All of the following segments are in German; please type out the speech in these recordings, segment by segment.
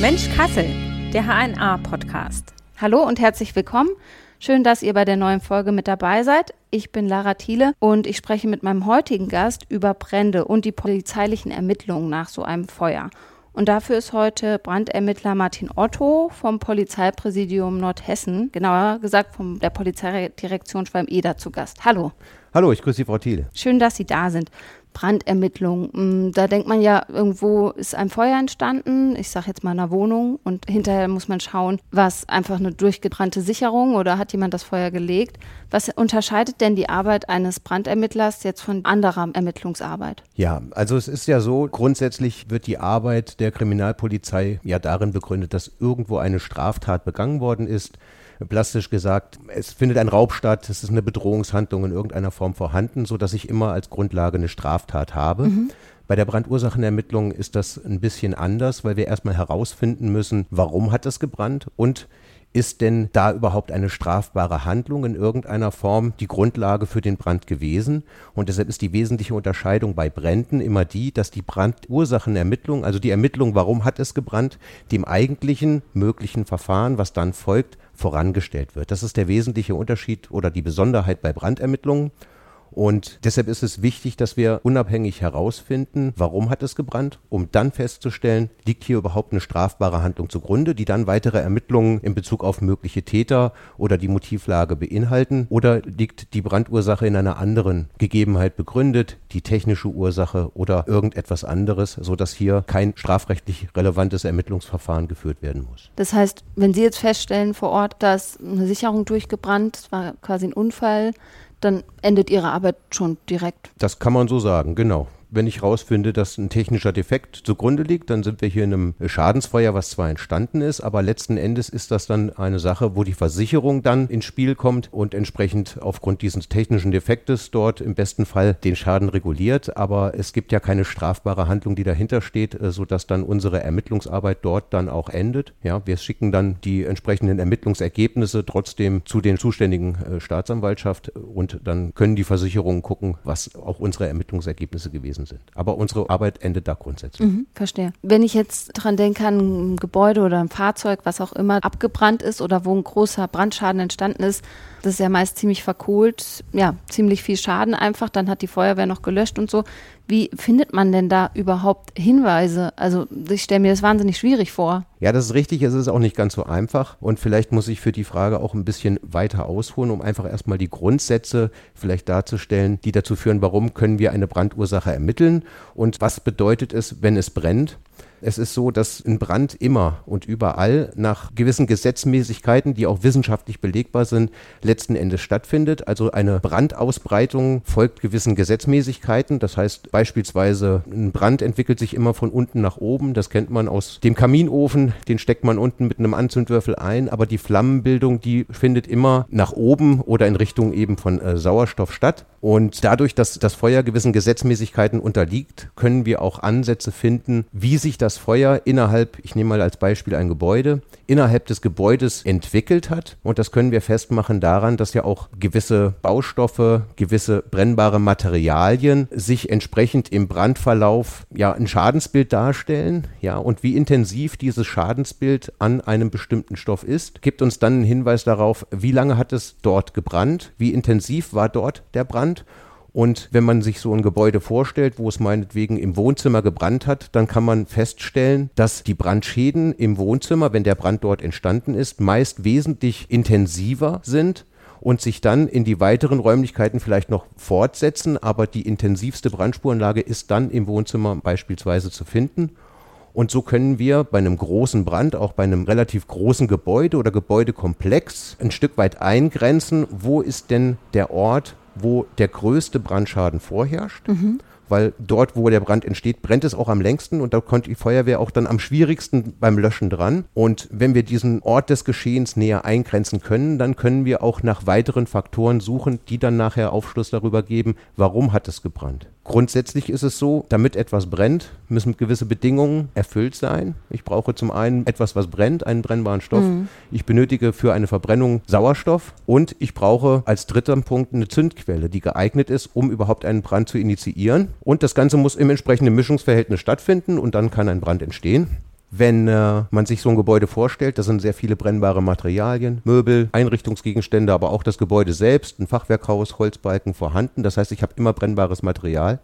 Mensch Kassel, der HNA-Podcast. Hallo und herzlich willkommen. Schön, dass ihr bei der neuen Folge mit dabei seid. Ich bin Lara Thiele und ich spreche mit meinem heutigen Gast über Brände und die polizeilichen Ermittlungen nach so einem Feuer. Und dafür ist heute Brandermittler Martin Otto vom Polizeipräsidium Nordhessen, genauer gesagt von der Polizeidirektion Schwalm-Eder zu Gast. Hallo. Hallo, ich grüße Sie, Frau Thiele. Schön, dass Sie da sind. Brandermittlung. Mm, da denkt man ja, irgendwo ist ein Feuer entstanden, ich sage jetzt mal in einer Wohnung und hinterher muss man schauen, was einfach eine durchgebrannte Sicherung oder hat jemand das Feuer gelegt. Was unterscheidet denn die Arbeit eines Brandermittlers jetzt von anderer Ermittlungsarbeit? Ja, also es ist ja so, grundsätzlich wird die Arbeit der Kriminalpolizei ja darin begründet, dass irgendwo eine Straftat begangen worden ist plastisch gesagt, es findet ein Raub statt, es ist eine Bedrohungshandlung in irgendeiner Form vorhanden, sodass ich immer als Grundlage eine Straftat habe. Mhm. Bei der Brandursachenermittlung ist das ein bisschen anders, weil wir erstmal herausfinden müssen, warum hat es gebrannt und ist denn da überhaupt eine strafbare Handlung in irgendeiner Form die Grundlage für den Brand gewesen? Und deshalb ist die wesentliche Unterscheidung bei Bränden immer die, dass die Brandursachenermittlung, also die Ermittlung, warum hat es gebrannt, dem eigentlichen möglichen Verfahren, was dann folgt, vorangestellt wird. Das ist der wesentliche Unterschied oder die Besonderheit bei Brandermittlungen. Und deshalb ist es wichtig, dass wir unabhängig herausfinden, warum hat es gebrannt, um dann festzustellen, liegt hier überhaupt eine strafbare Handlung zugrunde, die dann weitere Ermittlungen in Bezug auf mögliche Täter oder die Motivlage beinhalten, oder liegt die Brandursache in einer anderen Gegebenheit begründet, die technische Ursache oder irgendetwas anderes, sodass hier kein strafrechtlich relevantes Ermittlungsverfahren geführt werden muss. Das heißt, wenn Sie jetzt feststellen vor Ort, dass eine Sicherung durchgebrannt, es war quasi ein Unfall, dann endet Ihre Arbeit schon direkt. Das kann man so sagen, genau wenn ich herausfinde, dass ein technischer Defekt zugrunde liegt, dann sind wir hier in einem Schadensfeuer, was zwar entstanden ist, aber letzten Endes ist das dann eine Sache, wo die Versicherung dann ins Spiel kommt und entsprechend aufgrund dieses technischen Defektes dort im besten Fall den Schaden reguliert. Aber es gibt ja keine strafbare Handlung, die dahinter steht, äh, sodass dann unsere Ermittlungsarbeit dort dann auch endet. Ja, wir schicken dann die entsprechenden Ermittlungsergebnisse trotzdem zu den zuständigen äh, Staatsanwaltschaft und dann können die Versicherungen gucken, was auch unsere Ermittlungsergebnisse gewesen gewesen sind. Aber unsere Arbeit endet da grundsätzlich. Mhm, verstehe. Wenn ich jetzt dran denke an ein Gebäude oder ein Fahrzeug, was auch immer abgebrannt ist oder wo ein großer Brandschaden entstanden ist, das ist ja meist ziemlich verkohlt, ja, ziemlich viel Schaden einfach, dann hat die Feuerwehr noch gelöscht und so. Wie findet man denn da überhaupt Hinweise? Also ich stelle mir das wahnsinnig schwierig vor. Ja, das ist richtig, es ist auch nicht ganz so einfach und vielleicht muss ich für die Frage auch ein bisschen weiter ausholen, um einfach erstmal die Grundsätze vielleicht darzustellen, die dazu führen, warum können wir eine Brandursache ermitteln und was bedeutet es, wenn es brennt. Es ist so, dass ein Brand immer und überall nach gewissen Gesetzmäßigkeiten, die auch wissenschaftlich belegbar sind, letzten Endes stattfindet. Also eine Brandausbreitung folgt gewissen Gesetzmäßigkeiten. Das heißt beispielsweise, ein Brand entwickelt sich immer von unten nach oben. Das kennt man aus dem Kaminofen. Den steckt man unten mit einem Anzündwürfel ein. Aber die Flammenbildung, die findet immer nach oben oder in Richtung eben von äh, Sauerstoff statt. Und dadurch, dass das Feuer gewissen Gesetzmäßigkeiten unterliegt, können wir auch Ansätze finden, wie sich das Feuer innerhalb, ich nehme mal als Beispiel ein Gebäude, innerhalb des Gebäudes entwickelt hat. Und das können wir festmachen daran, dass ja auch gewisse Baustoffe, gewisse brennbare Materialien sich entsprechend im Brandverlauf ja ein Schadensbild darstellen. Ja, und wie intensiv dieses Schadensbild an einem bestimmten Stoff ist, gibt uns dann einen Hinweis darauf, wie lange hat es dort gebrannt, wie intensiv war dort der Brand. Und wenn man sich so ein Gebäude vorstellt, wo es meinetwegen im Wohnzimmer gebrannt hat, dann kann man feststellen, dass die Brandschäden im Wohnzimmer, wenn der Brand dort entstanden ist, meist wesentlich intensiver sind und sich dann in die weiteren Räumlichkeiten vielleicht noch fortsetzen. Aber die intensivste Brandspurenlage ist dann im Wohnzimmer beispielsweise zu finden. Und so können wir bei einem großen Brand, auch bei einem relativ großen Gebäude oder Gebäudekomplex, ein Stück weit eingrenzen, wo ist denn der Ort, wo der größte Brandschaden vorherrscht. Mhm. Weil dort, wo der Brand entsteht, brennt es auch am längsten und da kommt die Feuerwehr auch dann am schwierigsten beim Löschen dran. Und wenn wir diesen Ort des Geschehens näher eingrenzen können, dann können wir auch nach weiteren Faktoren suchen, die dann nachher Aufschluss darüber geben, warum hat es gebrannt. Grundsätzlich ist es so, damit etwas brennt, müssen gewisse Bedingungen erfüllt sein. Ich brauche zum einen etwas, was brennt, einen brennbaren Stoff. Mhm. Ich benötige für eine Verbrennung Sauerstoff und ich brauche als dritter Punkt eine Zündquelle, die geeignet ist, um überhaupt einen Brand zu initiieren. Und das Ganze muss im entsprechenden Mischungsverhältnis stattfinden und dann kann ein Brand entstehen. Wenn äh, man sich so ein Gebäude vorstellt, da sind sehr viele brennbare Materialien, Möbel, Einrichtungsgegenstände, aber auch das Gebäude selbst, ein Fachwerkhaus, Holzbalken vorhanden. Das heißt, ich habe immer brennbares Material.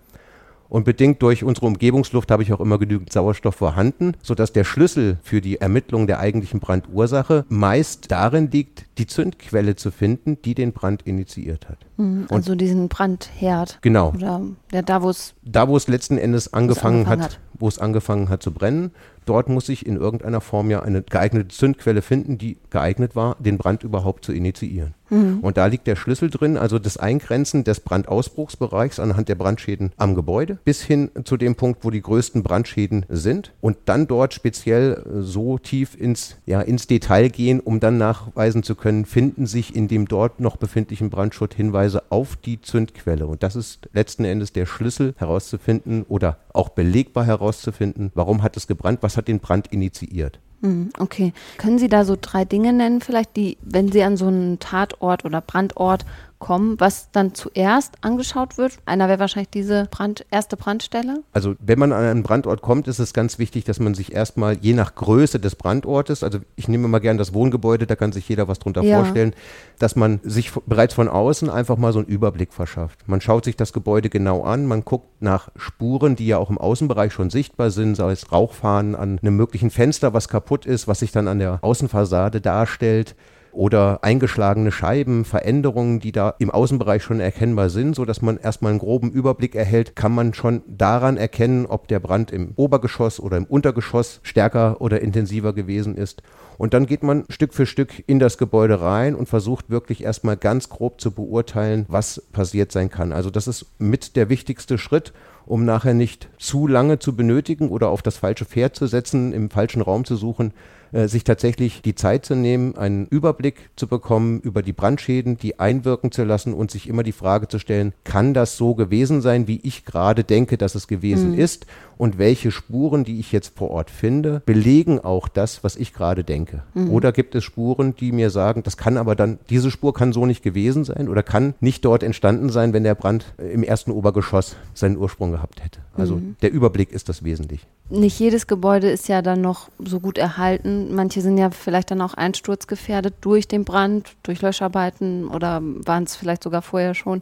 Und bedingt durch unsere Umgebungsluft habe ich auch immer genügend Sauerstoff vorhanden, sodass der Schlüssel für die Ermittlung der eigentlichen Brandursache meist darin liegt, die Zündquelle zu finden, die den Brand initiiert hat. Mhm, also Und diesen Brandherd. Genau. Oder ja, da, wo es da, wo es letzten Endes angefangen, angefangen hat, hat, wo es angefangen hat zu brennen dort muss ich in irgendeiner Form ja eine geeignete Zündquelle finden, die geeignet war, den Brand überhaupt zu initiieren. Mhm. Und da liegt der Schlüssel drin, also das Eingrenzen des Brandausbruchsbereichs anhand der Brandschäden am Gebäude bis hin zu dem Punkt, wo die größten Brandschäden sind und dann dort speziell so tief ins, ja, ins Detail gehen, um dann nachweisen zu können, finden sich in dem dort noch befindlichen Brandschutz Hinweise auf die Zündquelle. Und das ist letzten Endes der Schlüssel herauszufinden oder auch belegbar herauszufinden, warum hat es gebrannt, was hat den Brand initiiert. Hm, okay. Können Sie da so drei Dinge nennen, vielleicht, die, wenn Sie an so einen Tatort oder Brandort kommen, was dann zuerst angeschaut wird? Einer wäre wahrscheinlich diese Brand, erste Brandstelle. Also wenn man an einen Brandort kommt, ist es ganz wichtig, dass man sich erstmal je nach Größe des Brandortes, also ich nehme mal gern das Wohngebäude, da kann sich jeder was drunter ja. vorstellen, dass man sich bereits von außen einfach mal so einen Überblick verschafft. Man schaut sich das Gebäude genau an, man guckt nach Spuren, die ja auch im Außenbereich schon sichtbar sind, sei es Rauchfahnen an einem möglichen Fenster, was kaputt ist, was sich dann an der Außenfassade darstellt oder eingeschlagene Scheiben, Veränderungen, die da im Außenbereich schon erkennbar sind, so dass man erstmal einen groben Überblick erhält, kann man schon daran erkennen, ob der Brand im Obergeschoss oder im Untergeschoss stärker oder intensiver gewesen ist. Und dann geht man Stück für Stück in das Gebäude rein und versucht wirklich erstmal ganz grob zu beurteilen, was passiert sein kann. Also das ist mit der wichtigste Schritt um nachher nicht zu lange zu benötigen oder auf das falsche Pferd zu setzen, im falschen Raum zu suchen, äh, sich tatsächlich die Zeit zu nehmen, einen Überblick zu bekommen über die Brandschäden, die einwirken zu lassen und sich immer die Frage zu stellen, kann das so gewesen sein, wie ich gerade denke, dass es gewesen mhm. ist? Und welche Spuren, die ich jetzt vor Ort finde, belegen auch das, was ich gerade denke? Mhm. Oder gibt es Spuren, die mir sagen, das kann aber dann, diese Spur kann so nicht gewesen sein oder kann nicht dort entstanden sein, wenn der Brand im ersten Obergeschoss seinen Ursprung gehabt hätte? Also mhm. der Überblick ist das wesentlich. Nicht jedes Gebäude ist ja dann noch so gut erhalten Manche sind ja vielleicht dann auch einsturzgefährdet durch den Brand, durch Löscharbeiten oder waren es vielleicht sogar vorher schon.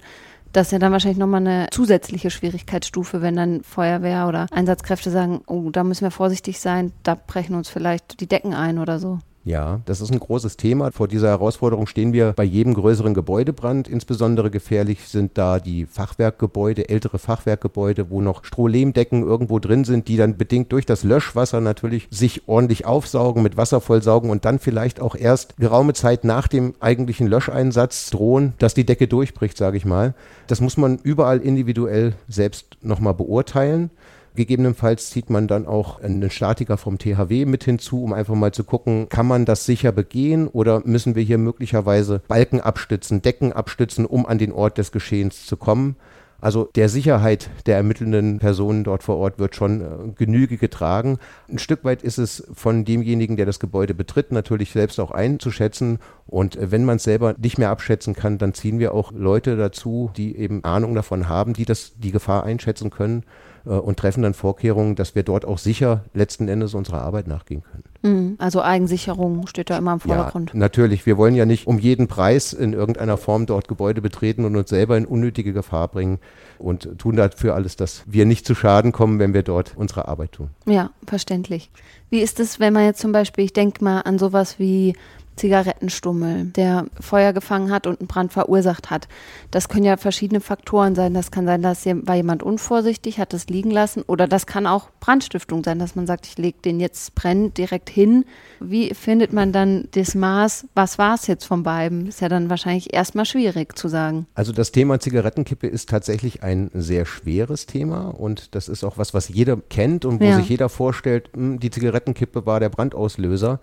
Das ist ja dann wahrscheinlich nochmal eine zusätzliche Schwierigkeitsstufe, wenn dann Feuerwehr oder Einsatzkräfte sagen, oh, da müssen wir vorsichtig sein, da brechen uns vielleicht die Decken ein oder so. Ja, das ist ein großes Thema. Vor dieser Herausforderung stehen wir bei jedem größeren Gebäudebrand. Insbesondere gefährlich sind da die Fachwerkgebäude, ältere Fachwerkgebäude, wo noch Strohlehmdecken irgendwo drin sind, die dann bedingt durch das Löschwasser natürlich sich ordentlich aufsaugen, mit Wasser vollsaugen und dann vielleicht auch erst geraume Zeit nach dem eigentlichen Löscheinsatz drohen, dass die Decke durchbricht, sage ich mal. Das muss man überall individuell selbst nochmal beurteilen. Gegebenenfalls zieht man dann auch einen Statiker vom THW mit hinzu, um einfach mal zu gucken, kann man das sicher begehen oder müssen wir hier möglicherweise Balken abstützen, Decken abstützen, um an den Ort des Geschehens zu kommen. Also der Sicherheit der ermittelnden Personen dort vor Ort wird schon äh, Genüge getragen. Ein Stück weit ist es von demjenigen, der das Gebäude betritt, natürlich selbst auch einzuschätzen. Und äh, wenn man es selber nicht mehr abschätzen kann, dann ziehen wir auch Leute dazu, die eben Ahnung davon haben, die das, die Gefahr einschätzen können und treffen dann Vorkehrungen, dass wir dort auch sicher letzten Endes unserer Arbeit nachgehen können. Mhm. Also Eigensicherung steht da immer im Vordergrund. Ja, natürlich. Wir wollen ja nicht um jeden Preis in irgendeiner Form dort Gebäude betreten und uns selber in unnötige Gefahr bringen und tun dafür alles, dass wir nicht zu Schaden kommen, wenn wir dort unsere Arbeit tun. Ja, verständlich. Wie ist es, wenn man jetzt zum Beispiel, ich denke mal an sowas wie Zigarettenstummel, der Feuer gefangen hat und einen Brand verursacht hat. Das können ja verschiedene Faktoren sein. Das kann sein, dass war jemand unvorsichtig, hat es liegen lassen. Oder das kann auch Brandstiftung sein, dass man sagt, ich lege den jetzt brennend direkt hin. Wie findet man dann das Maß? Was war es jetzt von beiden? Ist ja dann wahrscheinlich erstmal schwierig zu sagen. Also das Thema Zigarettenkippe ist tatsächlich ein sehr schweres Thema und das ist auch was, was jeder kennt und wo ja. sich jeder vorstellt, hm, die Zigarettenkippe war der Brandauslöser.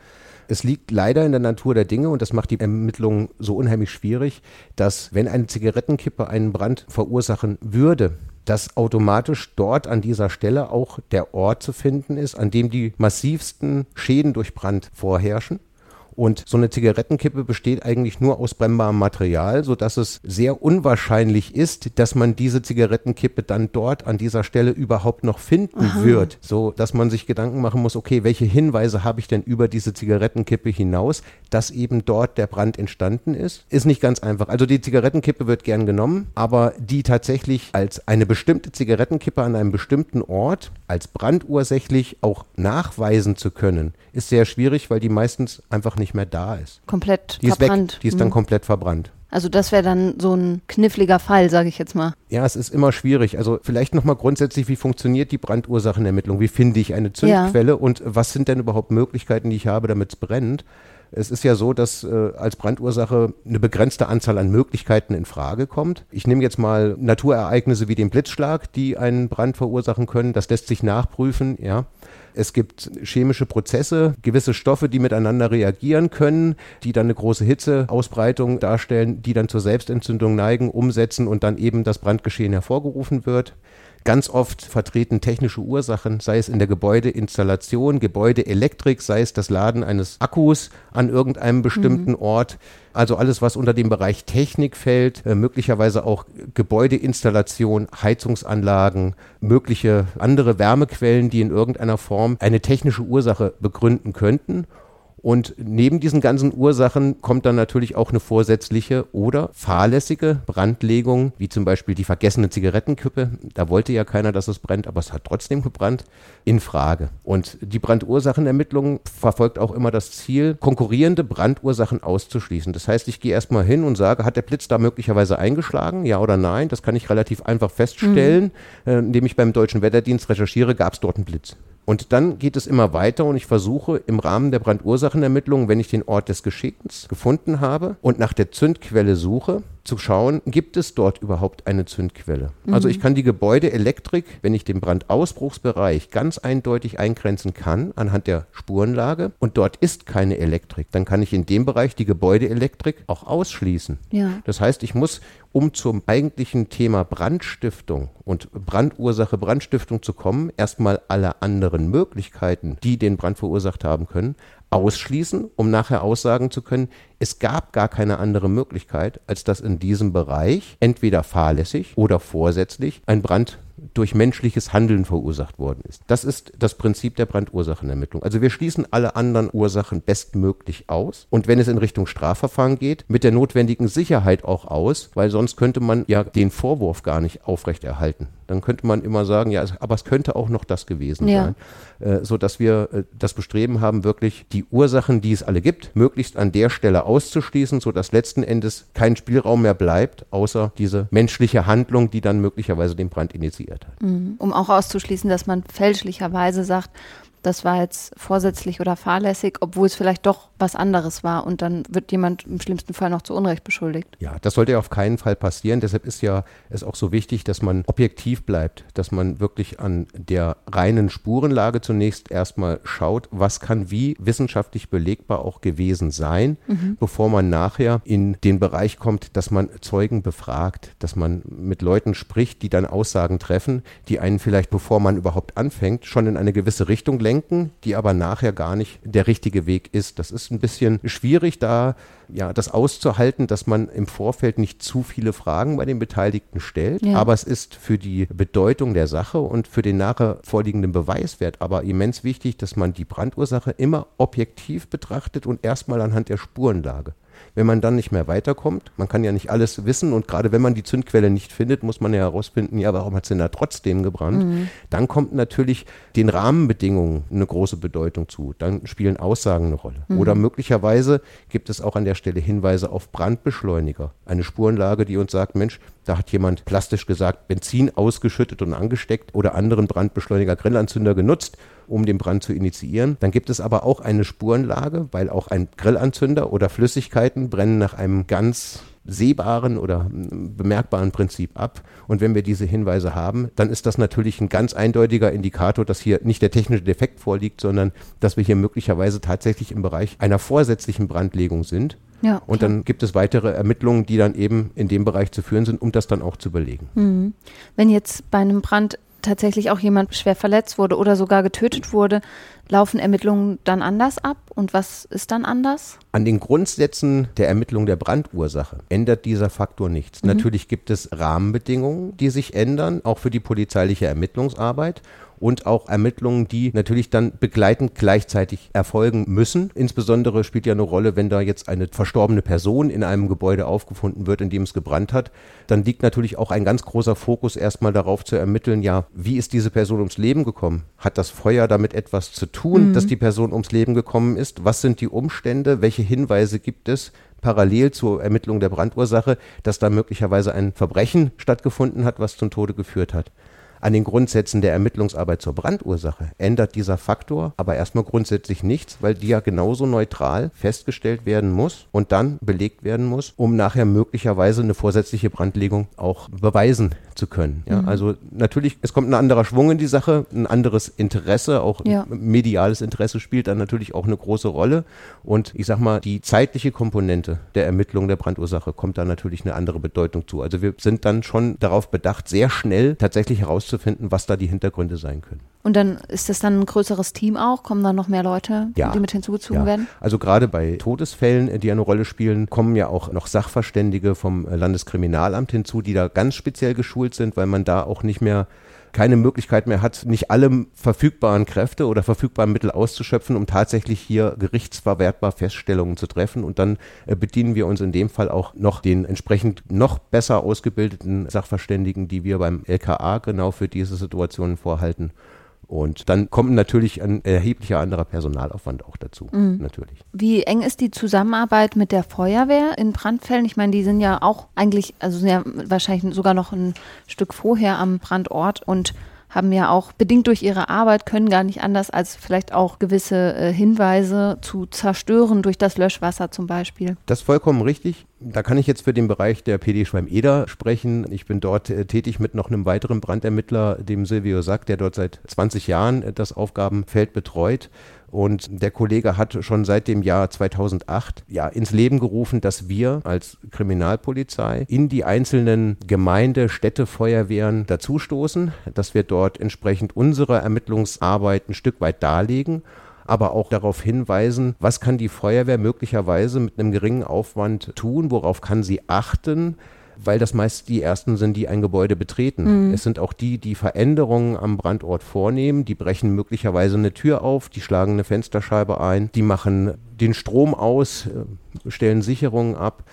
Es liegt leider in der Natur der Dinge und das macht die Ermittlungen so unheimlich schwierig, dass wenn eine Zigarettenkippe einen Brand verursachen würde, dass automatisch dort an dieser Stelle auch der Ort zu finden ist, an dem die massivsten Schäden durch Brand vorherrschen. Und so eine Zigarettenkippe besteht eigentlich nur aus brennbarem Material, sodass es sehr unwahrscheinlich ist, dass man diese Zigarettenkippe dann dort an dieser Stelle überhaupt noch finden Aha. wird. So dass man sich Gedanken machen muss, okay, welche Hinweise habe ich denn über diese Zigarettenkippe hinaus, dass eben dort der Brand entstanden ist? Ist nicht ganz einfach. Also die Zigarettenkippe wird gern genommen, aber die tatsächlich als eine bestimmte Zigarettenkippe an einem bestimmten Ort als brandursächlich auch nachweisen zu können, ist sehr schwierig, weil die meistens einfach nicht mehr da ist. Komplett die verbrannt. Ist weg, die ist dann mhm. komplett verbrannt. Also das wäre dann so ein kniffliger Fall, sage ich jetzt mal. Ja, es ist immer schwierig. Also vielleicht nochmal grundsätzlich, wie funktioniert die Brandursachenermittlung? Wie finde ich eine Zündquelle ja. und was sind denn überhaupt Möglichkeiten, die ich habe, damit es brennt? Es ist ja so, dass äh, als Brandursache eine begrenzte Anzahl an Möglichkeiten in Frage kommt. Ich nehme jetzt mal Naturereignisse wie den Blitzschlag, die einen Brand verursachen können. Das lässt sich nachprüfen, ja. Es gibt chemische Prozesse, gewisse Stoffe, die miteinander reagieren können, die dann eine große Hitzeausbreitung darstellen, die dann zur Selbstentzündung neigen, umsetzen und dann eben das Brandgeschehen hervorgerufen wird. Ganz oft vertreten technische Ursachen, sei es in der Gebäudeinstallation, Gebäudeelektrik, sei es das Laden eines Akkus an irgendeinem bestimmten mhm. Ort. Also alles, was unter dem Bereich Technik fällt, äh, möglicherweise auch Gebäudeinstallation, Heizungsanlagen, mögliche andere Wärmequellen, die in irgendeiner Form eine technische Ursache begründen könnten. Und neben diesen ganzen Ursachen kommt dann natürlich auch eine vorsätzliche oder fahrlässige Brandlegung, wie zum Beispiel die vergessene Zigarettenkippe. Da wollte ja keiner, dass es brennt, aber es hat trotzdem gebrannt, in Frage. Und die Brandursachenermittlung verfolgt auch immer das Ziel, konkurrierende Brandursachen auszuschließen. Das heißt, ich gehe erstmal hin und sage, hat der Blitz da möglicherweise eingeschlagen? Ja oder nein? Das kann ich relativ einfach feststellen, mhm. äh, indem ich beim Deutschen Wetterdienst recherchiere, gab es dort einen Blitz. Und dann geht es immer weiter und ich versuche im Rahmen der Brandursachenermittlung, wenn ich den Ort des Geschehens gefunden habe und nach der Zündquelle suche, zu schauen, gibt es dort überhaupt eine Zündquelle. Mhm. Also ich kann die Gebäudeelektrik, wenn ich den Brandausbruchsbereich ganz eindeutig eingrenzen kann anhand der Spurenlage und dort ist keine Elektrik, dann kann ich in dem Bereich die Gebäudeelektrik auch ausschließen. Ja. Das heißt, ich muss, um zum eigentlichen Thema Brandstiftung und Brandursache Brandstiftung zu kommen, erstmal alle anderen Möglichkeiten, die den Brand verursacht haben können, ausschließen, um nachher aussagen zu können, es gab gar keine andere Möglichkeit, als dass in diesem Bereich entweder fahrlässig oder vorsätzlich ein Brand durch menschliches Handeln verursacht worden ist. Das ist das Prinzip der Brandursachenermittlung. Also wir schließen alle anderen Ursachen bestmöglich aus und wenn es in Richtung Strafverfahren geht, mit der notwendigen Sicherheit auch aus, weil sonst könnte man ja den Vorwurf gar nicht aufrechterhalten. Dann könnte man immer sagen, ja, aber es könnte auch noch das gewesen ja. sein, äh, so dass wir äh, das Bestreben haben, wirklich die Ursachen, die es alle gibt, möglichst an der Stelle auszuschließen, so dass letzten Endes kein Spielraum mehr bleibt, außer diese menschliche Handlung, die dann möglicherweise den Brand initiiert hat. Mhm. Um auch auszuschließen, dass man fälschlicherweise sagt, das war jetzt vorsätzlich oder fahrlässig, obwohl es vielleicht doch was anderes war und dann wird jemand im schlimmsten Fall noch zu Unrecht beschuldigt. Ja, das sollte ja auf keinen Fall passieren. Deshalb ist ja es auch so wichtig, dass man objektiv bleibt, dass man wirklich an der reinen Spurenlage zunächst erstmal schaut, was kann wie wissenschaftlich belegbar auch gewesen sein, mhm. bevor man nachher in den Bereich kommt, dass man Zeugen befragt, dass man mit Leuten spricht, die dann Aussagen treffen, die einen vielleicht, bevor man überhaupt anfängt, schon in eine gewisse Richtung lenken, die aber nachher gar nicht der richtige Weg ist. Das ist ein bisschen schwierig, da ja, das auszuhalten, dass man im Vorfeld nicht zu viele Fragen bei den Beteiligten stellt. Ja. Aber es ist für die Bedeutung der Sache und für den nachher vorliegenden Beweiswert aber immens wichtig, dass man die Brandursache immer objektiv betrachtet und erstmal anhand der Spurenlage. Wenn man dann nicht mehr weiterkommt, man kann ja nicht alles wissen und gerade wenn man die Zündquelle nicht findet, muss man ja herausfinden, ja, warum hat es denn da trotzdem gebrannt? Mhm. Dann kommt natürlich den Rahmenbedingungen eine große Bedeutung zu. Dann spielen Aussagen eine Rolle. Mhm. Oder möglicherweise gibt es auch an der Stelle Hinweise auf Brandbeschleuniger. Eine Spurenlage, die uns sagt, Mensch, da hat jemand plastisch gesagt, Benzin ausgeschüttet und angesteckt oder anderen Brandbeschleuniger, Grillanzünder genutzt um den Brand zu initiieren. Dann gibt es aber auch eine Spurenlage, weil auch ein Grillanzünder oder Flüssigkeiten brennen nach einem ganz sehbaren oder bemerkbaren Prinzip ab. Und wenn wir diese Hinweise haben, dann ist das natürlich ein ganz eindeutiger Indikator, dass hier nicht der technische Defekt vorliegt, sondern dass wir hier möglicherweise tatsächlich im Bereich einer vorsätzlichen Brandlegung sind. Ja, und dann gibt es weitere Ermittlungen, die dann eben in dem Bereich zu führen sind, um das dann auch zu belegen. Mhm. Wenn jetzt bei einem Brand tatsächlich auch jemand schwer verletzt wurde oder sogar getötet wurde, laufen Ermittlungen dann anders ab? Und was ist dann anders? An den Grundsätzen der Ermittlung der Brandursache ändert dieser Faktor nichts. Mhm. Natürlich gibt es Rahmenbedingungen, die sich ändern, auch für die polizeiliche Ermittlungsarbeit und auch Ermittlungen, die natürlich dann begleitend gleichzeitig erfolgen müssen. Insbesondere spielt ja eine Rolle, wenn da jetzt eine verstorbene Person in einem Gebäude aufgefunden wird, in dem es gebrannt hat, dann liegt natürlich auch ein ganz großer Fokus erstmal darauf zu ermitteln, ja, wie ist diese Person ums Leben gekommen? Hat das Feuer damit etwas zu tun, mhm. dass die Person ums Leben gekommen ist? Was sind die Umstände? Welche Hinweise gibt es? parallel zur Ermittlung der Brandursache, dass da möglicherweise ein Verbrechen stattgefunden hat, was zum Tode geführt hat. An den Grundsätzen der Ermittlungsarbeit zur Brandursache ändert dieser Faktor aber erstmal grundsätzlich nichts, weil die ja genauso neutral festgestellt werden muss und dann belegt werden muss, um nachher möglicherweise eine vorsätzliche Brandlegung auch beweisen zu können. Ja, mhm. Also natürlich, es kommt ein anderer Schwung in die Sache, ein anderes Interesse, auch ja. mediales Interesse spielt dann natürlich auch eine große Rolle. Und ich sag mal, die zeitliche Komponente der Ermittlung der Brandursache kommt da natürlich eine andere Bedeutung zu. Also wir sind dann schon darauf bedacht, sehr schnell tatsächlich herauszufinden, herauszufinden, was da die Hintergründe sein können. Und dann ist das dann ein größeres Team auch? Kommen dann noch mehr Leute, ja, die mit hinzugezogen ja. werden? Also gerade bei Todesfällen, die eine Rolle spielen, kommen ja auch noch Sachverständige vom Landeskriminalamt hinzu, die da ganz speziell geschult sind, weil man da auch nicht mehr keine Möglichkeit mehr hat, nicht alle verfügbaren Kräfte oder verfügbaren Mittel auszuschöpfen, um tatsächlich hier gerichtsverwertbar Feststellungen zu treffen. Und dann äh, bedienen wir uns in dem Fall auch noch den entsprechend noch besser ausgebildeten Sachverständigen, die wir beim LKA genau für diese Situationen vorhalten. Und dann kommt natürlich ein erheblicher anderer Personalaufwand auch dazu, mhm. natürlich. Wie eng ist die Zusammenarbeit mit der Feuerwehr in Brandfällen? Ich meine, die sind ja auch eigentlich, also sind ja wahrscheinlich sogar noch ein Stück vorher am Brandort und haben ja auch bedingt durch ihre Arbeit können gar nicht anders als vielleicht auch gewisse äh, Hinweise zu zerstören durch das Löschwasser zum Beispiel. Das ist vollkommen richtig. Da kann ich jetzt für den Bereich der PD Schweim-Eder sprechen. Ich bin dort äh, tätig mit noch einem weiteren Brandermittler, dem Silvio Sack, der dort seit 20 Jahren äh, das Aufgabenfeld betreut. Und der Kollege hat schon seit dem Jahr 2008 ja, ins Leben gerufen, dass wir als Kriminalpolizei in die einzelnen Gemeinde, Städte, Feuerwehren dazustoßen, dass wir dort entsprechend unsere Ermittlungsarbeit ein Stück weit darlegen aber auch darauf hinweisen, was kann die Feuerwehr möglicherweise mit einem geringen Aufwand tun, worauf kann sie achten, weil das meist die ersten sind, die ein Gebäude betreten. Mhm. Es sind auch die, die Veränderungen am Brandort vornehmen, die brechen möglicherweise eine Tür auf, die schlagen eine Fensterscheibe ein, die machen den Strom aus, äh, stellen Sicherungen ab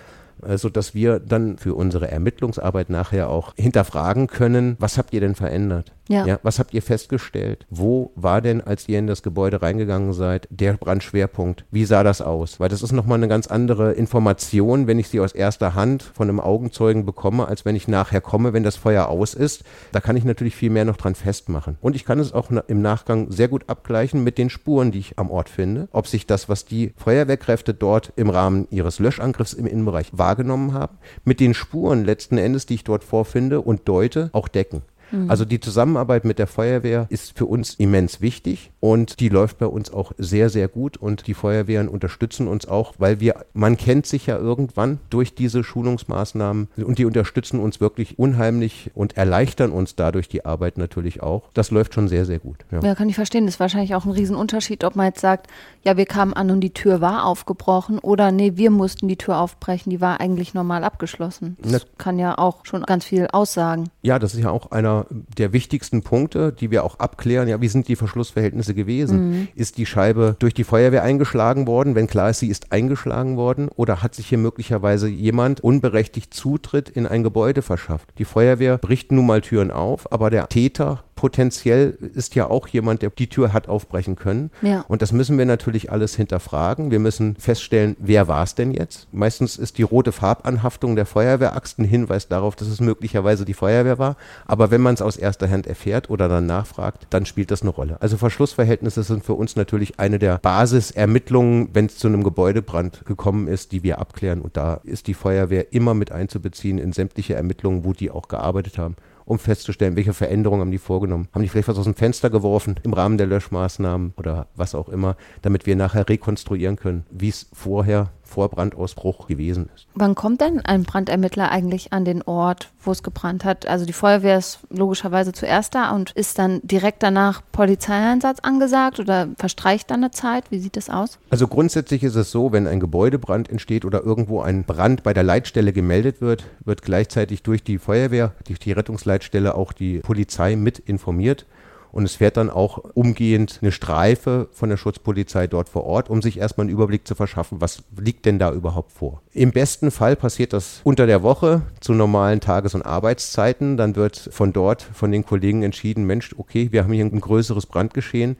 sodass also, wir dann für unsere Ermittlungsarbeit nachher auch hinterfragen können, was habt ihr denn verändert? Ja. ja. Was habt ihr festgestellt? Wo war denn, als ihr in das Gebäude reingegangen seid, der Brandschwerpunkt? Wie sah das aus? Weil das ist nochmal eine ganz andere Information, wenn ich sie aus erster Hand von einem Augenzeugen bekomme, als wenn ich nachher komme, wenn das Feuer aus ist. Da kann ich natürlich viel mehr noch dran festmachen. Und ich kann es auch im Nachgang sehr gut abgleichen mit den Spuren, die ich am Ort finde. Ob sich das, was die Feuerwehrkräfte dort im Rahmen ihres Löschangriffs im Innenbereich wahrgenommen haben, mit den Spuren letzten Endes, die ich dort vorfinde und deute, auch decken. Mhm. Also die Zusammenarbeit mit der Feuerwehr ist für uns immens wichtig und die läuft bei uns auch sehr, sehr gut und die Feuerwehren unterstützen uns auch, weil wir, man kennt sich ja irgendwann durch diese Schulungsmaßnahmen und die unterstützen uns wirklich unheimlich und erleichtern uns dadurch die Arbeit natürlich auch. Das läuft schon sehr, sehr gut. Ja, ja kann ich verstehen. Das ist wahrscheinlich auch ein Riesenunterschied, ob man jetzt sagt, ja, wir kamen an und die Tür war aufgebrochen oder nee, wir mussten die Tür aufbrechen, die war eigentlich normal abgeschlossen. Das, das kann ja auch schon ganz viel aussagen. Ja, das ist ja auch einer der wichtigsten Punkte, die wir auch abklären, ja, wie sind die Verschlussverhältnisse gewesen? Mhm. Ist die Scheibe durch die Feuerwehr eingeschlagen worden? Wenn klar ist, sie ist eingeschlagen worden oder hat sich hier möglicherweise jemand unberechtigt Zutritt in ein Gebäude verschafft? Die Feuerwehr bricht nun mal Türen auf, aber der Täter potenziell ist ja auch jemand, der die Tür hat aufbrechen können. Ja. Und das müssen wir natürlich alles hinterfragen. Wir müssen feststellen, wer war es denn jetzt? Meistens ist die rote Farbanhaftung der Feuerwehraxt ein Hinweis darauf, dass es möglicherweise die Feuerwehr war. Aber wenn man es aus erster Hand erfährt oder dann nachfragt, dann spielt das eine Rolle. Also Verschlussverhältnisse sind für uns natürlich eine der Basisermittlungen, wenn es zu einem Gebäudebrand gekommen ist, die wir abklären. Und da ist die Feuerwehr immer mit einzubeziehen in sämtliche Ermittlungen, wo die auch gearbeitet haben um festzustellen, welche Veränderungen haben die vorgenommen. Haben die vielleicht was aus dem Fenster geworfen im Rahmen der Löschmaßnahmen oder was auch immer, damit wir nachher rekonstruieren können, wie es vorher vor Brandausbruch gewesen ist. Wann kommt denn ein Brandermittler eigentlich an den Ort, wo es gebrannt hat? Also die Feuerwehr ist logischerweise zuerst da und ist dann direkt danach Polizeieinsatz angesagt oder verstreicht dann eine Zeit? Wie sieht das aus? Also grundsätzlich ist es so, wenn ein Gebäudebrand entsteht oder irgendwo ein Brand bei der Leitstelle gemeldet wird, wird gleichzeitig durch die Feuerwehr, durch die Rettungsleitstelle auch die Polizei mit informiert. Und es fährt dann auch umgehend eine Streife von der Schutzpolizei dort vor Ort, um sich erstmal einen Überblick zu verschaffen, was liegt denn da überhaupt vor. Im besten Fall passiert das unter der Woche zu normalen Tages- und Arbeitszeiten. Dann wird von dort, von den Kollegen entschieden, Mensch, okay, wir haben hier ein größeres Brandgeschehen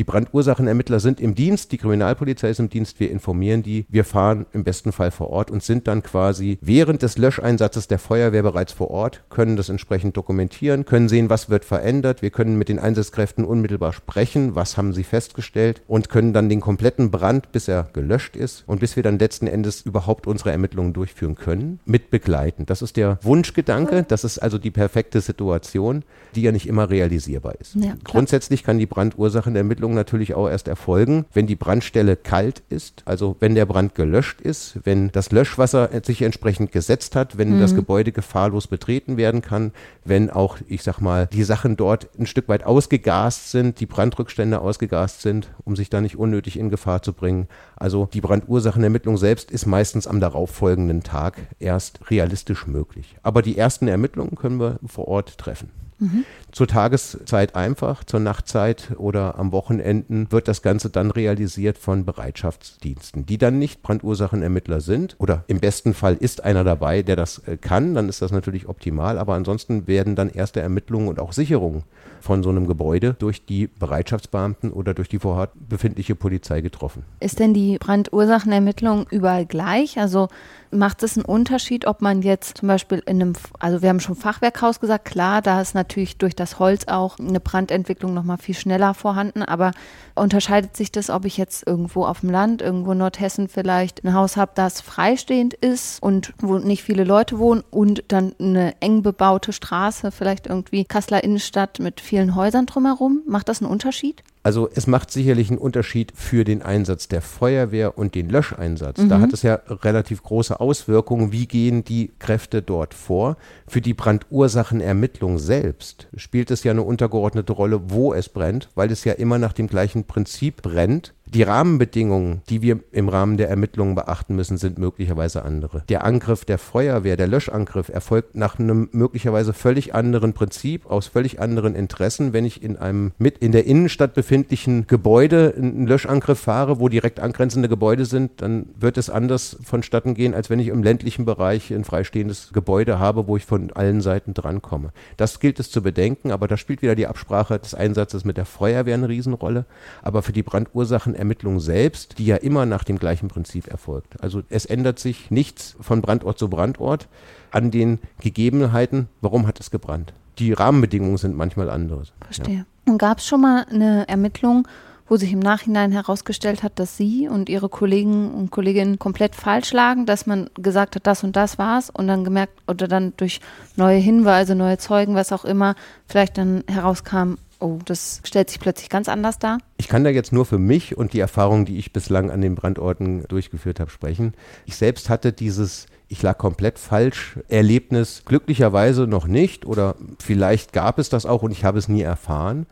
die Brandursachenermittler sind im Dienst, die Kriminalpolizei ist im Dienst, wir informieren die, wir fahren im besten Fall vor Ort und sind dann quasi während des Löscheinsatzes der Feuerwehr bereits vor Ort, können das entsprechend dokumentieren, können sehen, was wird verändert, wir können mit den Einsatzkräften unmittelbar sprechen, was haben sie festgestellt und können dann den kompletten Brand, bis er gelöscht ist und bis wir dann letzten Endes überhaupt unsere Ermittlungen durchführen können, mit begleiten. Das ist der Wunschgedanke, das ist also die perfekte Situation, die ja nicht immer realisierbar ist. Ja, Grundsätzlich kann die Brandursachenermittlung Ermittlungen natürlich auch erst erfolgen, wenn die Brandstelle kalt ist, also wenn der Brand gelöscht ist, wenn das Löschwasser sich entsprechend gesetzt hat, wenn mhm. das Gebäude gefahrlos betreten werden kann, wenn auch, ich sag mal, die Sachen dort ein Stück weit ausgegast sind, die Brandrückstände ausgegast sind, um sich da nicht unnötig in Gefahr zu bringen. Also die Brandursachenermittlung selbst ist meistens am darauffolgenden Tag erst realistisch möglich. Aber die ersten Ermittlungen können wir vor Ort treffen. Mhm. Zur Tageszeit einfach, zur Nachtzeit oder am Wochenenden wird das Ganze dann realisiert von Bereitschaftsdiensten, die dann nicht Brandursachenermittler sind. Oder im besten Fall ist einer dabei, der das äh, kann, dann ist das natürlich optimal. Aber ansonsten werden dann erste Ermittlungen und auch Sicherungen von so einem Gebäude durch die Bereitschaftsbeamten oder durch die vorher befindliche Polizei getroffen. Ist denn die Brandursachenermittlung überall gleich? Also macht es einen Unterschied, ob man jetzt zum Beispiel in einem, also wir haben schon Fachwerkhaus gesagt, klar, da ist natürlich durch das Holz auch eine Brandentwicklung nochmal viel schneller vorhanden, aber unterscheidet sich das, ob ich jetzt irgendwo auf dem Land, irgendwo in Nordhessen vielleicht ein Haus habe, das freistehend ist und wo nicht viele Leute wohnen und dann eine eng bebaute Straße, vielleicht irgendwie Kasseler Innenstadt mit vielen Häusern drumherum? Macht das einen Unterschied? Also es macht sicherlich einen Unterschied für den Einsatz der Feuerwehr und den Löscheinsatz. Mhm. Da hat es ja relativ große Auswirkungen. Wie gehen die Kräfte dort vor? Für die Brandursachenermittlung selbst spielt es ja eine untergeordnete Rolle, wo es brennt, weil es ja immer nach dem gleichen Prinzip brennt die Rahmenbedingungen, die wir im Rahmen der Ermittlungen beachten müssen, sind möglicherweise andere. Der Angriff der Feuerwehr, der Löschangriff erfolgt nach einem möglicherweise völlig anderen Prinzip, aus völlig anderen Interessen. Wenn ich in einem mit in der Innenstadt befindlichen Gebäude einen Löschangriff fahre, wo direkt angrenzende Gebäude sind, dann wird es anders vonstatten gehen, als wenn ich im ländlichen Bereich ein freistehendes Gebäude habe, wo ich von allen Seiten drankomme. Das gilt es zu bedenken, aber da spielt wieder die Absprache des Einsatzes mit der Feuerwehr eine Riesenrolle. Aber für die Brandursachen Ermittlung selbst, die ja immer nach dem gleichen Prinzip erfolgt. Also es ändert sich nichts von Brandort zu Brandort an den Gegebenheiten, warum hat es gebrannt. Die Rahmenbedingungen sind manchmal andere. Verstehe. Ja. Und gab es schon mal eine Ermittlung, wo sich im Nachhinein herausgestellt hat, dass Sie und Ihre Kollegen und Kolleginnen komplett falsch lagen, dass man gesagt hat, das und das war's und dann gemerkt oder dann durch neue Hinweise, neue Zeugen, was auch immer, vielleicht dann herauskam, oh, das stellt sich plötzlich ganz anders dar? Ich kann da jetzt nur für mich und die Erfahrungen, die ich bislang an den Brandorten durchgeführt habe, sprechen. Ich selbst hatte dieses ich lag komplett falsch. Erlebnis glücklicherweise noch nicht oder vielleicht gab es das auch und ich habe es nie erfahren.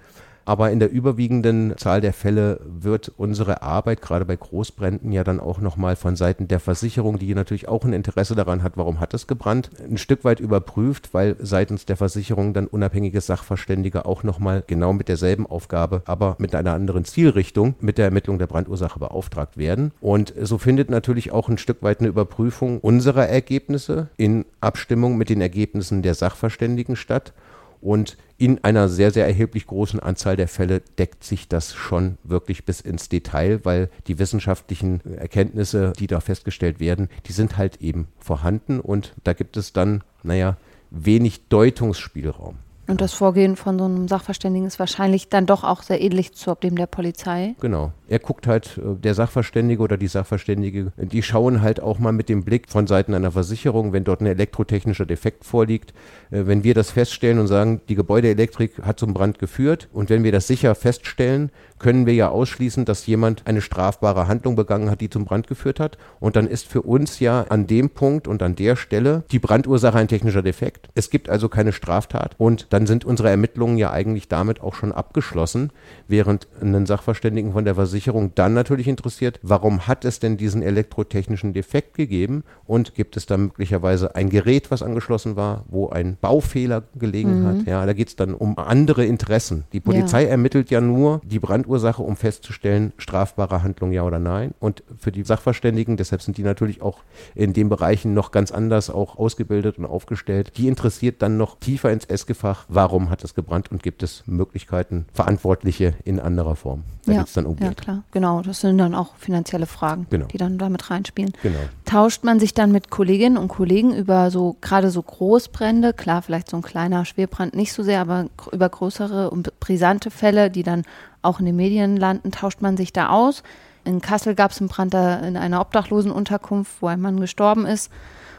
Aber in der überwiegenden Zahl der Fälle wird unsere Arbeit, gerade bei Großbränden, ja dann auch nochmal von Seiten der Versicherung, die natürlich auch ein Interesse daran hat, warum hat es gebrannt, ein Stück weit überprüft, weil seitens der Versicherung dann unabhängige Sachverständige auch nochmal genau mit derselben Aufgabe, aber mit einer anderen Zielrichtung mit der Ermittlung der Brandursache beauftragt werden. Und so findet natürlich auch ein Stück weit eine Überprüfung unserer Ergebnisse in Abstimmung mit den Ergebnissen der Sachverständigen statt. Und in einer sehr, sehr erheblich großen Anzahl der Fälle deckt sich das schon wirklich bis ins Detail, weil die wissenschaftlichen Erkenntnisse, die da festgestellt werden, die sind halt eben vorhanden und da gibt es dann, naja, wenig Deutungsspielraum. Und das Vorgehen von so einem Sachverständigen ist wahrscheinlich dann doch auch sehr ähnlich zu dem der Polizei. Genau. Er guckt halt, äh, der Sachverständige oder die Sachverständige, die schauen halt auch mal mit dem Blick von Seiten einer Versicherung, wenn dort ein elektrotechnischer Defekt vorliegt, äh, wenn wir das feststellen und sagen, die Gebäudeelektrik hat zum Brand geführt und wenn wir das sicher feststellen, können wir ja ausschließen, dass jemand eine strafbare Handlung begangen hat, die zum Brand geführt hat. Und dann ist für uns ja an dem Punkt und an der Stelle die Brandursache ein technischer Defekt. Es gibt also keine Straftat und dann sind unsere Ermittlungen ja eigentlich damit auch schon abgeschlossen, während einen Sachverständigen von der Versicherung dann natürlich interessiert, warum hat es denn diesen elektrotechnischen Defekt gegeben und gibt es da möglicherweise ein Gerät, was angeschlossen war, wo ein Baufehler gelegen mhm. hat. Ja, da geht es dann um andere Interessen. Die Polizei ja. ermittelt ja nur die Brand Brandursache, um festzustellen, strafbare Handlung ja oder nein. Und für die Sachverständigen, deshalb sind die natürlich auch in den Bereichen noch ganz anders auch ausgebildet und aufgestellt, die interessiert dann noch tiefer ins Essgefach, warum hat es gebrannt und gibt es Möglichkeiten, Verantwortliche in anderer Form. Da ja, dann um ja, klar, genau. Das sind dann auch finanzielle Fragen, genau. die dann damit reinspielen. Genau. Tauscht man sich dann mit Kolleginnen und Kollegen über so gerade so Großbrände, klar, vielleicht so ein kleiner Schwerbrand nicht so sehr, aber über größere und brisante Fälle, die dann auch in den Medien landen, tauscht man sich da aus. In Kassel gab es einen Brand in einer Obdachlosenunterkunft, wo ein Mann gestorben ist.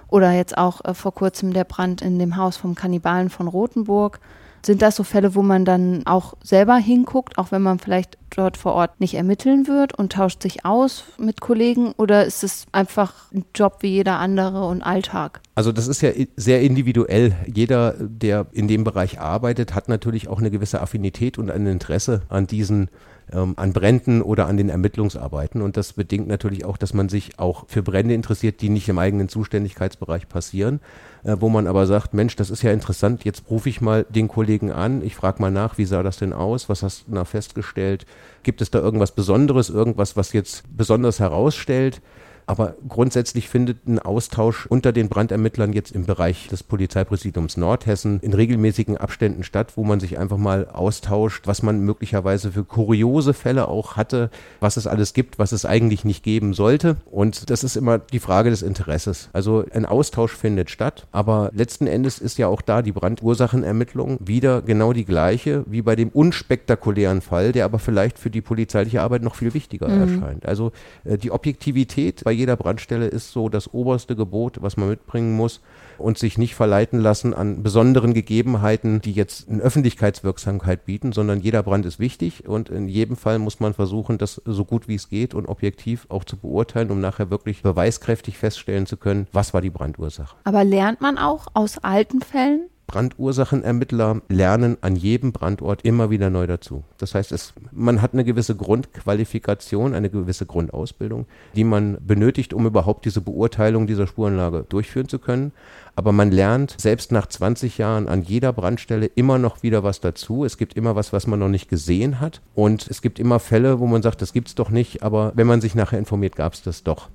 Oder jetzt auch äh, vor kurzem der Brand in dem Haus vom Kannibalen von Rothenburg. Sind das so Fälle, wo man dann auch selber hinguckt, auch wenn man vielleicht dort vor Ort nicht ermitteln wird und tauscht sich aus mit Kollegen? Oder ist es einfach ein Job wie jeder andere und Alltag? Also das ist ja sehr individuell. Jeder, der in dem Bereich arbeitet, hat natürlich auch eine gewisse Affinität und ein Interesse an diesen ähm, an Bränden oder an den Ermittlungsarbeiten. Und das bedingt natürlich auch, dass man sich auch für Brände interessiert, die nicht im eigenen Zuständigkeitsbereich passieren, äh, wo man aber sagt, Mensch, das ist ja interessant, jetzt rufe ich mal den Kollegen an, ich frage mal nach, wie sah das denn aus, was hast du da festgestellt, gibt es da irgendwas Besonderes, irgendwas, was jetzt besonders herausstellt? Aber grundsätzlich findet ein Austausch unter den Brandermittlern jetzt im Bereich des Polizeipräsidiums Nordhessen in regelmäßigen Abständen statt, wo man sich einfach mal austauscht, was man möglicherweise für kuriose Fälle auch hatte, was es alles gibt, was es eigentlich nicht geben sollte. Und das ist immer die Frage des Interesses. Also ein Austausch findet statt, aber letzten Endes ist ja auch da die Brandursachenermittlung wieder genau die gleiche wie bei dem unspektakulären Fall, der aber vielleicht für die polizeiliche Arbeit noch viel wichtiger mhm. erscheint. Also äh, die Objektivität bei jeder Brandstelle ist so das oberste Gebot, was man mitbringen muss und sich nicht verleiten lassen an besonderen Gegebenheiten, die jetzt eine Öffentlichkeitswirksamkeit bieten, sondern jeder Brand ist wichtig und in jedem Fall muss man versuchen, das so gut wie es geht und objektiv auch zu beurteilen, um nachher wirklich beweiskräftig feststellen zu können, was war die Brandursache. Aber lernt man auch aus alten Fällen? Brandursachenermittler lernen an jedem Brandort immer wieder neu dazu. Das heißt, es, man hat eine gewisse Grundqualifikation, eine gewisse Grundausbildung, die man benötigt, um überhaupt diese Beurteilung dieser Spurenlage durchführen zu können. Aber man lernt selbst nach 20 Jahren an jeder Brandstelle immer noch wieder was dazu. Es gibt immer was, was man noch nicht gesehen hat. Und es gibt immer Fälle, wo man sagt, das gibt's doch nicht. Aber wenn man sich nachher informiert, gab es das doch.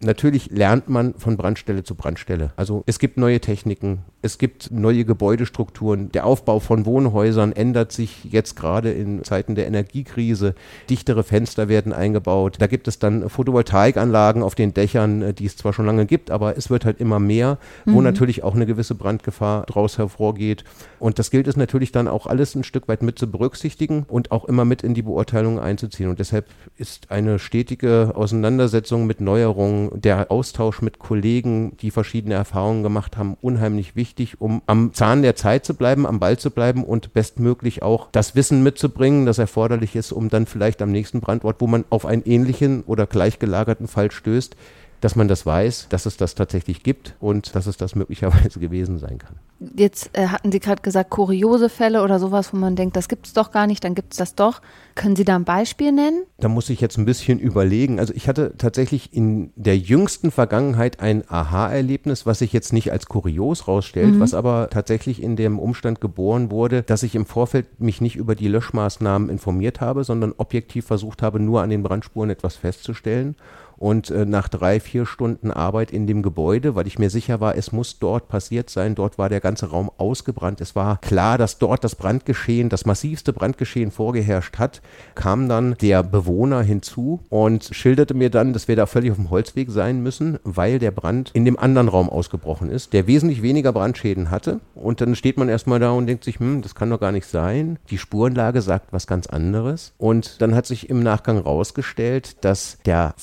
Natürlich lernt man von Brandstelle zu Brandstelle. Also es gibt neue Techniken, es gibt neue Gebäudestrukturen. Der Aufbau von Wohnhäusern ändert sich jetzt gerade in Zeiten der Energiekrise. Dichtere Fenster werden eingebaut. Da gibt es dann Photovoltaikanlagen auf den Dächern, äh, die es zwar schon lange gibt, aber es wird halt immer mehr, wo mhm. natürlich auch eine gewisse Brandgefahr daraus hervorgeht. Und das gilt es natürlich dann auch alles ein Stück weit mit zu berücksichtigen und auch immer mit in die Beurteilung einzuziehen. Und deshalb ist eine stetige Auseinandersetzung mit Neuerungen der Austausch mit Kollegen, die verschiedene Erfahrungen gemacht haben, unheimlich wichtig, um am Zahn der Zeit zu bleiben, am Ball zu bleiben und bestmöglich auch das Wissen mitzubringen, das erforderlich ist, um dann vielleicht am nächsten Brandort, wo man auf einen ähnlichen oder gleichgelagerten Fall stößt, dass man das weiß, dass es das tatsächlich gibt und dass es das möglicherweise gewesen sein kann. Jetzt äh, hatten Sie gerade gesagt, kuriose Fälle oder sowas, wo man denkt, das gibt es doch gar nicht, dann gibt es das doch. Können Sie da ein Beispiel nennen? Da muss ich jetzt ein bisschen überlegen. Also ich hatte tatsächlich in der jüngsten Vergangenheit ein Aha-Erlebnis, was sich jetzt nicht als kurios rausstellt, mhm. was aber tatsächlich in dem Umstand geboren wurde, dass ich im Vorfeld mich nicht über die Löschmaßnahmen informiert habe, sondern objektiv versucht habe, nur an den Brandspuren etwas festzustellen Und äh, nach drei, vier Stunden Arbeit in dem Gebäude, weil ich mir sicher war, es muss dort passiert sein, dort war der ganze Raum ausgebrannt. Es war klar, dass dort das Brandgeschehen, das massivste Brandgeschehen vorgeherrscht hat, kam dann der Bewohner hinzu und schilderte mir dann, dass wir da völlig auf dem Holzweg sein müssen, weil der Brand in dem anderen Raum ausgebrochen ist, der wesentlich weniger Brandschäden hatte. Und dann steht man erstmal da und denkt sich, hm, das kann doch gar nicht sein. Die Spurenlage sagt was ganz anderes. Und dann hat sich im Nachgang rausgestellt, dass der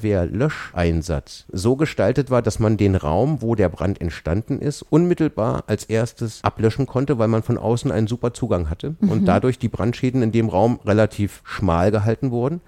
Feuerwehrlöscheinsatz so gestaltet war, dass man den Raum, wo der Brand entstanden ist, unmittelbar als erstes ablöschen konnte, weil man von außen einen super Zugang hatte mhm. und dadurch die Brandschäden in dem Raum relativ schmal gehalten wurden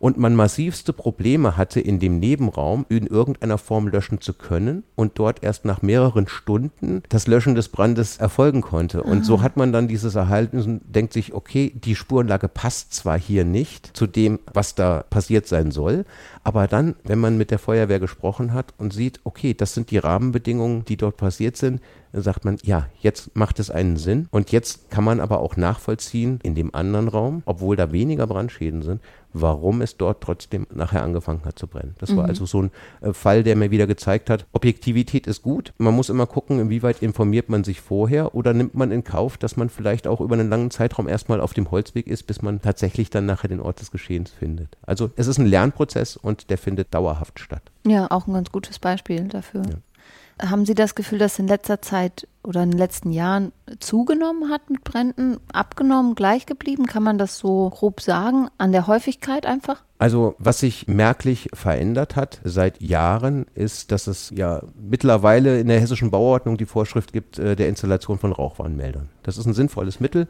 und man massivste Probleme hatte, in dem Nebenraum in irgendeiner Form löschen zu können und dort erst nach mehreren Stunden das Löschen des Brandes erfolgen konnte. Und Aha. so hat man dann dieses Erhalten und denkt sich, okay, die Spurenlage passt zwar hier nicht zu dem, was da passiert sein soll, aber dann, wenn man mit der Feuerwehr gesprochen hat und sieht, okay, das sind die Rahmenbedingungen, die dort passiert sind, sagt man, ja, jetzt macht es einen Sinn. Und jetzt kann man aber auch nachvollziehen in dem anderen Raum, obwohl da weniger Brandschäden sind, warum es dort trotzdem nachher angefangen hat zu brennen. Das mhm. war also so ein äh, Fall, der mir wieder gezeigt hat, Objektivität ist gut. Man muss immer gucken, inwieweit informiert man sich vorher oder nimmt man in Kauf, dass man vielleicht auch über einen langen Zeitraum erstmal auf dem Holzweg ist, bis man tatsächlich dann nachher den Ort des Geschehens findet. Also es ist ein Lernprozess und der findet dauerhaft statt. Ja, auch ein ganz gutes Beispiel dafür. Ja. Haben Sie das Gefühl, dass in letzter Zeit oder in den letzten Jahren zugenommen hat mit Bränden, abgenommen, gleich geblieben? Kann man das so grob sagen? An der Häufigkeit einfach? Also was sich merklich verändert hat seit Jahren, ist, dass es ja mittlerweile in der hessischen Bauordnung die Vorschrift gibt äh, der Installation von Rauchwarnmeldern. Das ist ein sinnvolles Mittel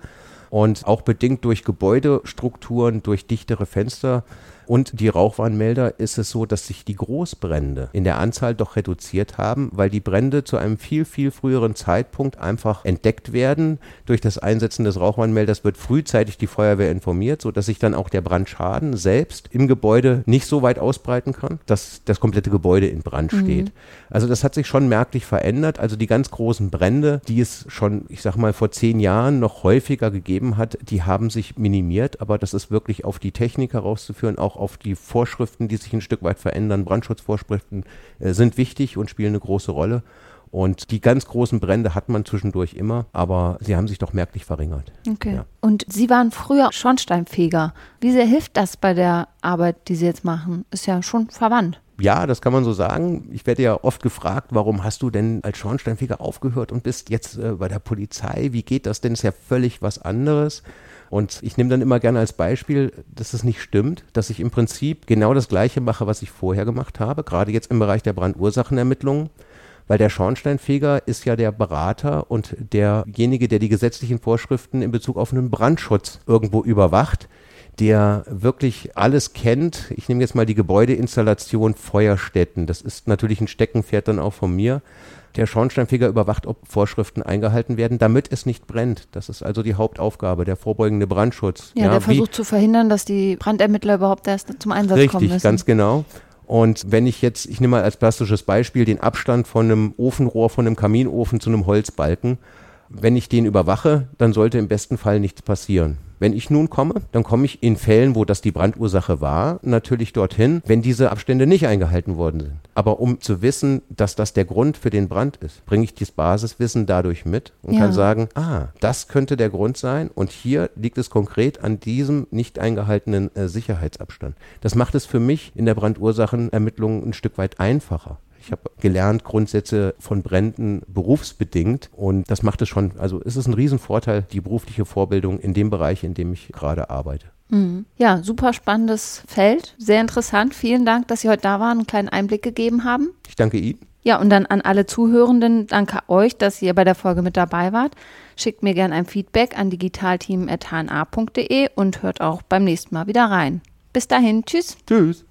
und auch bedingt durch Gebäudestrukturen, durch dichtere Fenster und die Rauchwarnmelder ist es so, dass sich die Großbrände in der Anzahl doch reduziert haben, weil die Brände zu einem viel, viel früheren Zeitpunkt einfach entdeckt werden. Durch das Einsetzen des Rauchwarnmelders wird frühzeitig die Feuerwehr informiert, sodass sich dann auch der Brandschaden selbst im Gebäude nicht so weit ausbreiten kann, dass das komplette Gebäude in Brand mhm. steht. Also das hat sich schon merklich verändert. Also die ganz großen Brände, die es schon, ich sag mal, vor zehn Jahren noch häufiger gegeben hat, die haben sich minimiert, aber das ist wirklich auf die Technik herauszuführen, auch auf die Vorschriften, die sich ein Stück weit verändern. Brandschutzvorschriften äh, sind wichtig und spielen eine große Rolle. Und die ganz großen Brände hat man zwischendurch immer, aber sie haben sich doch merklich verringert. Okay. Ja. Und Sie waren früher Schornsteinfeger. Wie sehr hilft das bei der Arbeit, die Sie jetzt machen? Ist ja schon verwandt. Ja, das kann man so sagen. Ich werde ja oft gefragt, warum hast du denn als Schornsteinfeger aufgehört und bist jetzt äh, bei der Polizei? Wie geht das denn? Ist ja völlig was anderes. Und ich nehme dann immer gerne als Beispiel, dass es nicht stimmt, dass ich im Prinzip genau das Gleiche mache, was ich vorher gemacht habe, gerade jetzt im Bereich der Brandursachenermittlungen. Weil der Schornsteinfeger ist ja der Berater und derjenige, der die gesetzlichen Vorschriften in Bezug auf einen Brandschutz irgendwo überwacht der wirklich alles kennt. Ich nehme jetzt mal die Gebäudeinstallation Feuerstätten. Das ist natürlich ein Steckenpferd dann auch von mir. Der Schornsteinfeger überwacht, ob Vorschriften eingehalten werden, damit es nicht brennt. Das ist also die Hauptaufgabe, der vorbeugende Brandschutz. Ja, ja der versucht zu verhindern, dass die Brandermittler überhaupt erst zum Einsatz richtig, kommen müssen. Richtig, ganz genau. Und wenn ich jetzt, ich nehme mal als plastisches Beispiel den Abstand von einem Ofenrohr, von einem Kaminofen zu einem Holzbalken, wenn ich den überwache, dann sollte im besten Fall nichts passieren. Wenn ich nun komme, dann komme ich in Fällen, wo das die Brandursache war, natürlich dorthin, wenn diese Abstände nicht eingehalten worden sind. Aber um zu wissen, dass das der Grund für den Brand ist, bringe ich dieses Basiswissen dadurch mit und ja. kann sagen, ah, das könnte der Grund sein und hier liegt es konkret an diesem nicht eingehaltenen äh, Sicherheitsabstand. Das macht es für mich in der Brandursachenermittlung ein Stück weit einfacher. Ich habe gelernt Grundsätze von Bränden berufsbedingt und das macht es schon, also es ist ein Riesenvorteil, die berufliche Vorbildung in dem Bereich, in dem ich gerade arbeite. Mhm. Ja, super spannendes Feld, sehr interessant. Vielen Dank, dass Sie heute da waren, einen kleinen Einblick gegeben haben. Ich danke Ihnen. Ja, und dann an alle Zuhörenden, danke euch, dass ihr bei der Folge mit dabei wart. Schickt mir gerne ein Feedback an digitalteam.hna.de und hört auch beim nächsten Mal wieder rein. Bis dahin, tschüss. Tschüss.